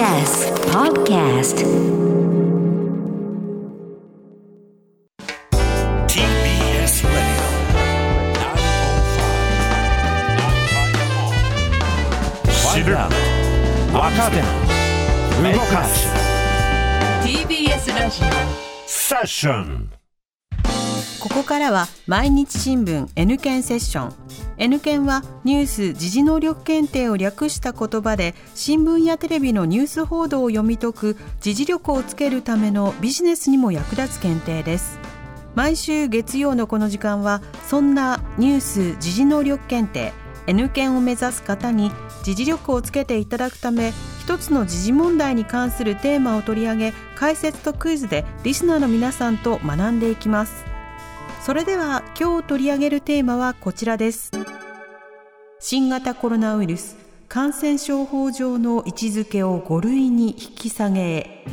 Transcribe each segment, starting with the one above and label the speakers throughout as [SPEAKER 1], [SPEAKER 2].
[SPEAKER 1] TBS Podcast
[SPEAKER 2] TBS Radio
[SPEAKER 3] 知る若手動かす
[SPEAKER 4] TBS ラジ
[SPEAKER 3] セッション
[SPEAKER 5] ここからは毎日新聞 N 検セッション N 検はニュース・時事能力検定を略した言葉で新聞やテレビのニュース報道を読み解く時事力をつけるためのビジネスにも役立つ検定です。毎週月曜のこの時間はそんなニュース・時事能力検定。N 検を目指す方に時事力をつけていただくため一つの時事問題に関するテーマを取り上げ解説とクイズでリスナーの皆さんと学んでいきます。それでは今日取り上げるテーマはこちらです。新型コロナウイルス感染症法上の位置づけを5類に引き下げ。へ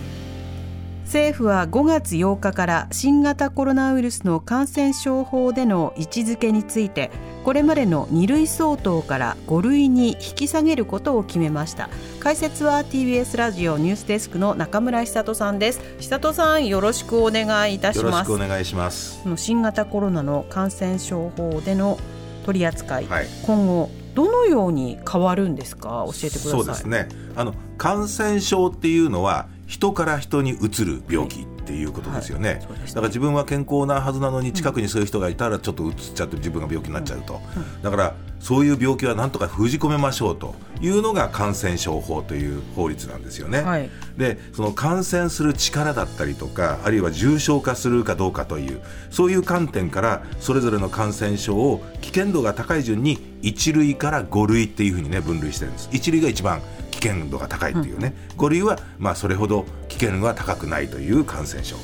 [SPEAKER 5] 政府は5月8日から新型コロナウイルスの感染症法での位置づけについてこれまでの2類相当から5類に引き下げることを決めました。解説は TBS ラジオニュースデスクの中村久人さんです。久人さんよろしくお願いいたし
[SPEAKER 6] よろし
[SPEAKER 5] ます
[SPEAKER 6] くお願いします。
[SPEAKER 5] 新型コロナの感染症法での取り扱い、
[SPEAKER 6] はい。
[SPEAKER 5] 今後どのように変わるんですか？教えてください。
[SPEAKER 6] そうですね。あの感染症っていうのは人から人にうつる病気。っていうことですよね。
[SPEAKER 5] はい。ね。
[SPEAKER 6] だから自分は健康なはずなのに近くにそういう人がいたらちょっとうつっちゃって自分が病気になっちゃうと。だからそういう病気はなんとか封じ込めましょうというのが感染症法という法律なんですよね。
[SPEAKER 5] はい。
[SPEAKER 6] でその感染する力だったりとかあるいは重症化するかどうかというそういう観点からそれぞれの感染症を危険度が高い順に1類から5類っていうふうにね分類してるんです。1類が一番危険度が高いっていうね、5類はまあそれほど危険が高くないという感染症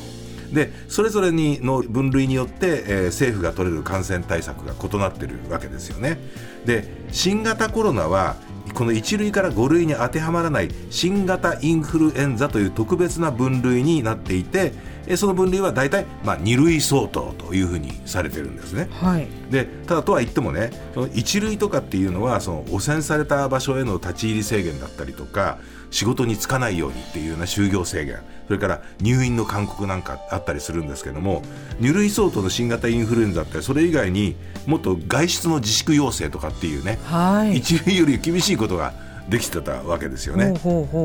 [SPEAKER 6] でそれぞれにの分類によって、えー政府が取れる感染対策が異なってるわけですよね。で新型コロナはこの1類から5類に当てはまらない新型インフルエンザという特別な分類になっていてえーその分類は大体、まあ、2類相当というふうにされてるんですね。
[SPEAKER 5] はい
[SPEAKER 6] でただとは言ってもねその一類とかっていうのはその汚染された場所への立ち入り制限だったりとか仕事に就かないようにっていうような就業制限それから入院の勧告なんかあったりするんですけども2類相当の新型インフルエンザってそれ以外にもっと外出の自粛要請とかっていうね、
[SPEAKER 5] はい
[SPEAKER 6] 一類より厳しいことができてたわけですよね。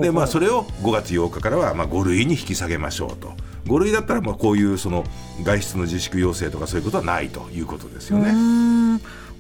[SPEAKER 6] でまあそれを5月8日からはまあ5類に引き下げましょうと5類だったらまあこういうその外出の自粛要請とかそういうことはないということですよね。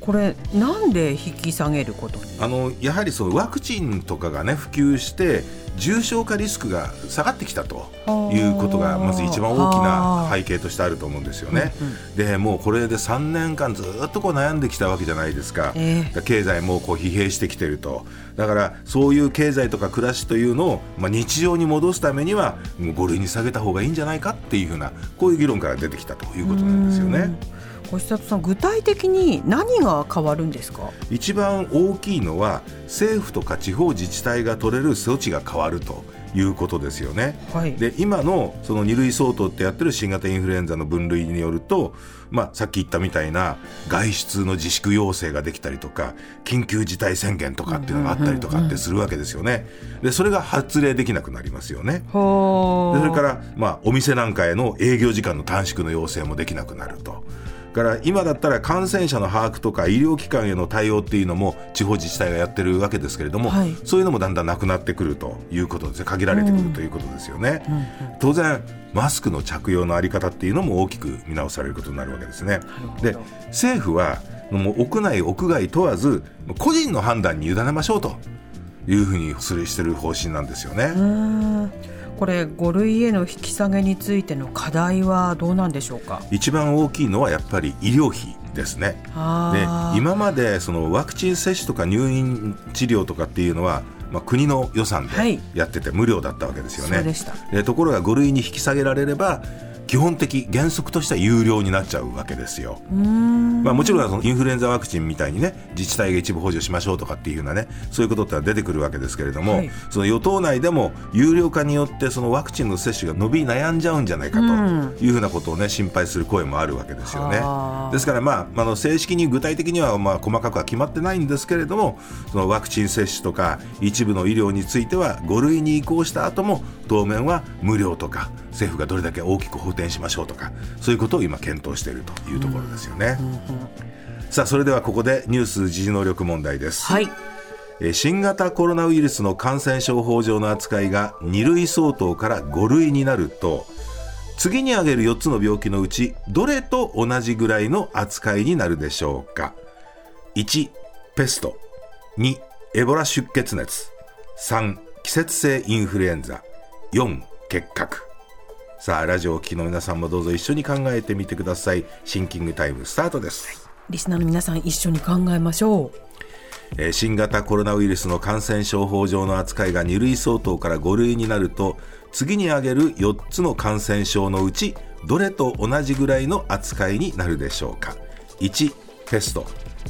[SPEAKER 5] うーんこれなんで引き下げることに？
[SPEAKER 6] あのやはりそのワクチンとかがね普及して重症化リスクが下がってきたということがまず一番大きな背景としてあると思うんですよね。でもうこれで3年間ずっとこう悩んできたわけじゃないですか。
[SPEAKER 5] ええ
[SPEAKER 6] 経済もこう疲弊してきてるとだからそういう経済とか暮らしというのを、まあ、日常に戻すためにはもう5類に下げた方がいいんじゃないかっていうふうなこういう議論から出てきたということなんですよね。
[SPEAKER 5] 小久さん具体的に何が変わるんですか？
[SPEAKER 6] 一番大きいのは政府とか地方自治体が取れる措置が変わるということですよね。
[SPEAKER 5] はい
[SPEAKER 6] で今のその2類相当ってやってる新型インフルエンザの分類によると、まあ、さっき言ったみたいな外出の自粛要請ができたりとか緊急事態宣言とかっていうのがあったりとかってするわけですよね。でそれが発令できなくなりますよね。
[SPEAKER 5] ほ
[SPEAKER 6] でそれから、まあ、お店なんかへの営業時間の短縮の要請もできなくなると。から今だったら感染者の把握とか医療機関への対応っていうのも地方自治体がやってるわけですけれども、
[SPEAKER 5] はい。
[SPEAKER 6] そういうのもだんだんなくなってくるということですね。限られてくるということですよね、当然マスクの着用のあり方っていうのも大きく見直されることになるわけですね。で政府はもう屋内屋外問わず個人の判断に委ねましょうというふうにするしてる方針なんですよね、
[SPEAKER 5] これ5類への引き下げについての課題はどうなんでしょうか？
[SPEAKER 6] 一番大きいのはやっぱり医療費ですね。で今までそのワクチン接種とか入院治療とかっていうのは、まあ、国の予算
[SPEAKER 5] はい
[SPEAKER 6] でやってて無料だったわけですよね。
[SPEAKER 5] そうでした
[SPEAKER 6] でところが5類に引き下げられれば基本的原則としては有料になっちゃうわけですよ。まあ、もちろんそのインフルエンザワクチンみたいにね自治体が一部補助しましょうとかっていうようなねそういうことってのは出てくるわけですけれども、
[SPEAKER 5] はい
[SPEAKER 6] その与党内でも有料化によってそのワクチンの接種が伸び悩んじゃうんじゃないかというふうなことをね心配する声もあるわけですよね
[SPEAKER 5] はあ。
[SPEAKER 6] ですから、まあ、あの正式に具体的にはまあ細かくは決まってないんですけれどもそのワクチン接種とか一部の医療については5類に移行した後も当面は無料とか政府がどれだけ大きく補填しましょうとかそういうことを今検討しているというところですよね。さあそれではここでニュース時事能力問題です。
[SPEAKER 5] はい。
[SPEAKER 6] えー新型コロナウイルスの感染症法上の扱いが2類相当から5類になると次に挙げる4つの病気のうちどれと同じぐらいの扱いになるでしょうか？1ペスト。2エボラ出血熱。3季節性インフルエンザ。4結核さあラジオをお聞きの皆さんもどうぞ一緒に考えてみてください。シンキングタイムスタートです。
[SPEAKER 5] リスナーの皆さん一緒に考えましょう。
[SPEAKER 6] えー新型コロナウイルスの感染症法上の扱いが2類相当から5類になると次に挙げる4つの感染症のうちどれと同じぐらいの扱いになるでしょうか？1ペスト。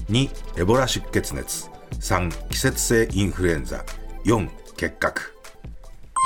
[SPEAKER 6] 2エボラ出血熱。3季節性インフルエンザ。4結核。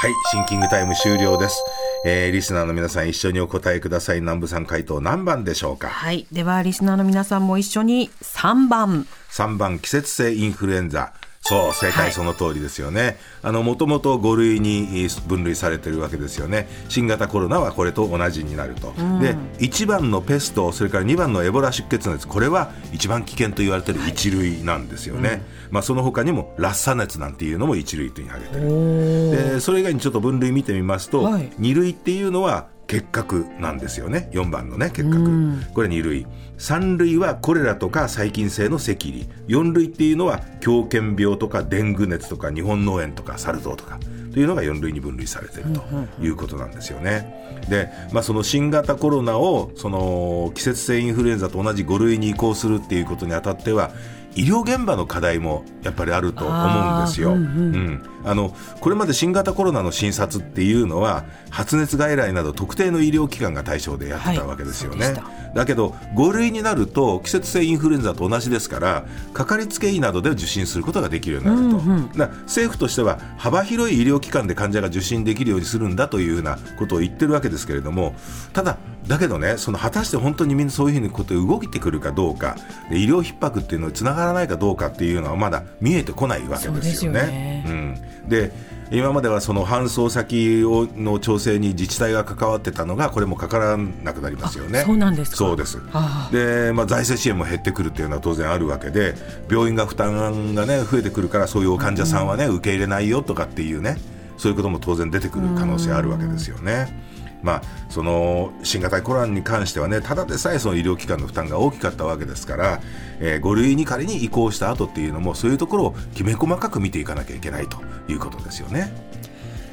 [SPEAKER 6] はいシンキングタイム終了です、えーリスナーの皆さん一緒にお答えください。南部さん回答何番でしょうか？
[SPEAKER 5] はい。ではリスナーの皆さんも一緒に3番。
[SPEAKER 6] 3番季節性インフルエンザそう正
[SPEAKER 5] はい。
[SPEAKER 6] 解その通りですよね、あのもともと5類に分類されてるわけですよね。新型コロナはこれと同じになると、で1番のペストそれから2番のエボラ出血熱これは一番危険と言われている1類なんですよね、まあ、その他にもラッサ熱なんていうのも1類というに挙げてる。でそれ以外にちょっと分類見てみますと、
[SPEAKER 5] はい。
[SPEAKER 6] 2類っていうのは結核なんですよね。4番のね結核。これ2類。3類はコレラとか細菌性の赤痢。4類っていうのは狂犬病とかデング熱とか日本脳炎とかサル痘とか。というのが4類に分類されているということなんですよね。で、まあ、その新型コロナをその季節性インフルエンザと同じ5類に移行するっていうことにあたっては医療現場の課題もやっぱりあると思うんですよ。うんあのこれまで新型コロナの診察っていうのは発熱外来など特定の医療機関が対象でやってたわけですよね。
[SPEAKER 5] はい
[SPEAKER 6] だけど5類になると季節性インフルエンザと同じですからかかりつけ医などで受診することができるようになると、だから政府としては幅広い医療機関で患者が受診できるようにするんだというふうなことを言ってるわけですけれどもただだけどねその果たして本当にみんなそういうふうにことで動いてくるかどうかで医療逼迫っていうのにつながらないかどうかっていうのはまだ見えてこないわけですよね。
[SPEAKER 5] そうよね
[SPEAKER 6] うん、で今まではその搬送先をの調整に自治体が関わってたのがこれもかからなくなりますよね。
[SPEAKER 5] あそうなんですか
[SPEAKER 6] そうです。
[SPEAKER 5] あ
[SPEAKER 6] で、まあ、財政支援も減ってくるっていうのは当然あるわけで病院が負担がね増えてくるからそういう患者さんはね、受け入れないよとかっていうねそういうことも当然出てくる可能性あるわけですよね。まあ、その新型コロナに関してはねただでさえその医療機関の負担が大きかったわけですから、え5類に仮に移行した後っていうのもそういうところをきめ細かく見ていかなきゃいけないということですよね。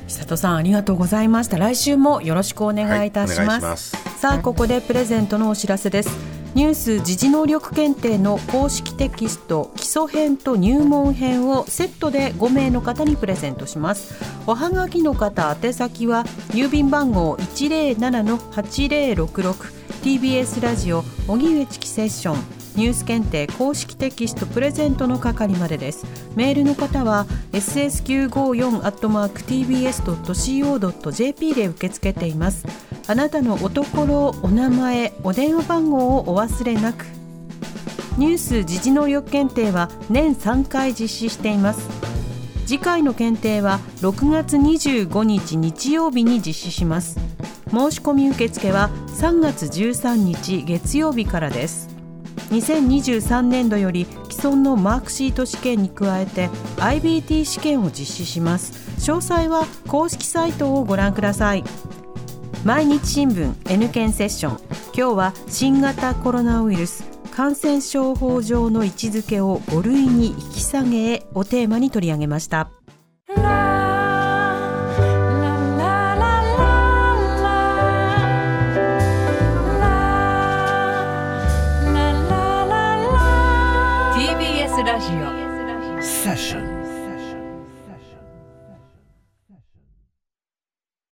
[SPEAKER 5] 久里さんありがとうございました。来週もよろしくお願いいたします,、
[SPEAKER 6] はいます。
[SPEAKER 5] さあここでプレゼントのお知らせですニュース時事能力検定の公式テキスト基礎編と入門編をセットで5名の方にプレゼントします。おはがきの方宛先は郵便番号107-8066 TBS ラジオ荻上チキセッション。ニュース検定公式テキストプレゼントの係までです。メールの方は ss954-tbs.co.jp で受け付けています。あなたのおところお名前お電話番号をお忘れなく。ニュース時事能力検定は年3回実施しています。次回の検定は6月25日日曜日に実施します。申し込み受付は3月13日月曜日からです。2023年度より既存のマークシート試験に加えて IBT 試験を実施します。詳細は公式サイトをご覧ください。毎日新聞 N 検セッション。今日は新型コロナウイルス感染症法上の位置づけを5類に引き下げへをテーマに取り上げました。